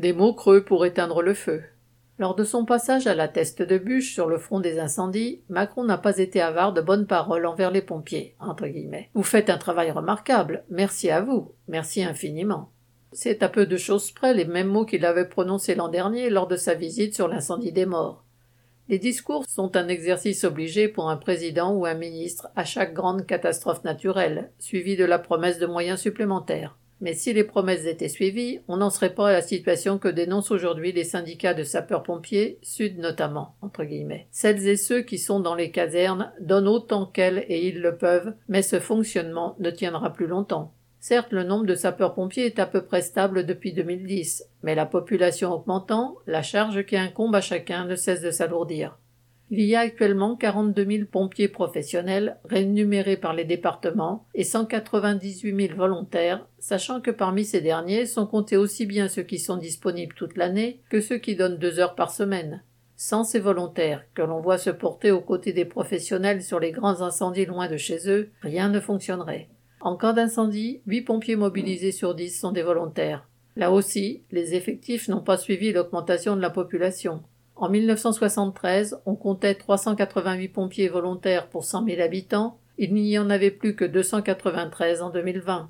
Des mots creux pour éteindre le feu. Lors de son passage à la teste de bûche sur le front des incendies, Macron n'a pas été avare de bonnes paroles envers les pompiers. Vous faites un travail remarquable. Merci à vous. Merci infiniment. C'est à peu de choses près les mêmes mots qu'il avait prononcés l'an dernier lors de sa visite sur l'incendie des morts. Les discours sont un exercice obligé pour un président ou un ministre à chaque grande catastrophe naturelle, suivi de la promesse de moyens supplémentaires. Mais si les promesses étaient suivies, on n'en serait pas à la situation que dénoncent aujourd'hui les syndicats de sapeurs-pompiers, Sud notamment, entre guillemets. Celles et ceux qui sont dans les casernes donnent autant qu'elles et ils le peuvent, mais ce fonctionnement ne tiendra plus longtemps. Certes, le nombre de sapeurs-pompiers est à peu près stable depuis 2010, mais la population augmentant, la charge qui incombe à chacun ne cesse de s'alourdir. Il y a actuellement 42 000 pompiers professionnels rémunérés par les départements et 198 000 volontaires, sachant que parmi ces derniers sont comptés aussi bien ceux qui sont disponibles toute l'année que ceux qui donnent deux heures par semaine. Sans ces volontaires, que l'on voit se porter aux côtés des professionnels sur les grands incendies loin de chez eux, rien ne fonctionnerait. En cas d'incendie, huit pompiers mobilisés sur dix sont des volontaires. Là aussi, les effectifs n'ont pas suivi l'augmentation de la population. En 1973, on comptait 388 pompiers volontaires pour 100 000 habitants, il n'y en avait plus que 293 en 2020.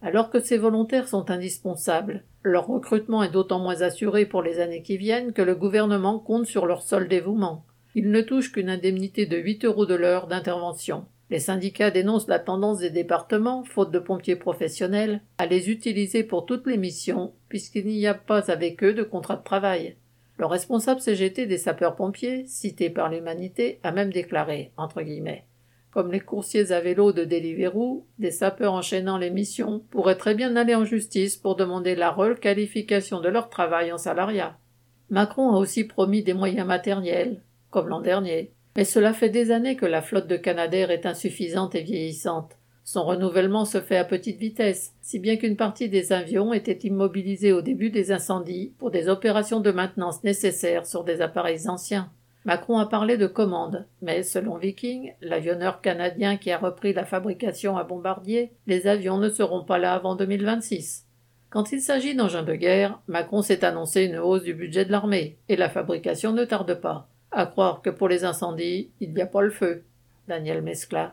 Alors que ces volontaires sont indispensables, leur recrutement est d'autant moins assuré pour les années qui viennent que le gouvernement compte sur leur seul dévouement. Ils ne touchent qu'une indemnité de 8 euros de l'heure d'intervention. Les syndicats dénoncent la tendance des départements, faute de pompiers professionnels, à les utiliser pour toutes les missions, puisqu'il n'y a pas avec eux de contrat de travail. Le responsable CGT des sapeurs-pompiers, cité par l'Humanité, a même déclaré, entre guillemets, comme les coursiers à vélo de Deliveroo, des sapeurs enchaînant les missions pourraient très bien aller en justice pour demander la requalification de leur travail en salariat. Macron a aussi promis des moyens matériels, comme l'an dernier. Mais cela fait des années que la flotte de Canadair est insuffisante et vieillissante. Son renouvellement se fait à petite vitesse, si bien qu'une partie des avions était immobilisée au début des incendies pour des opérations de maintenance nécessaires sur des appareils anciens. Macron a parlé de commandes, mais selon Viking, l'avionneur canadien qui a repris la fabrication à Bombardier, les avions ne seront pas là avant 2026. Quand il s'agit d'engins de guerre, Macron s'est annoncé une hausse du budget de l'armée, et la fabrication ne tarde pas. À croire que pour les incendies, il n'y a pas le feu. Daniel Mescla.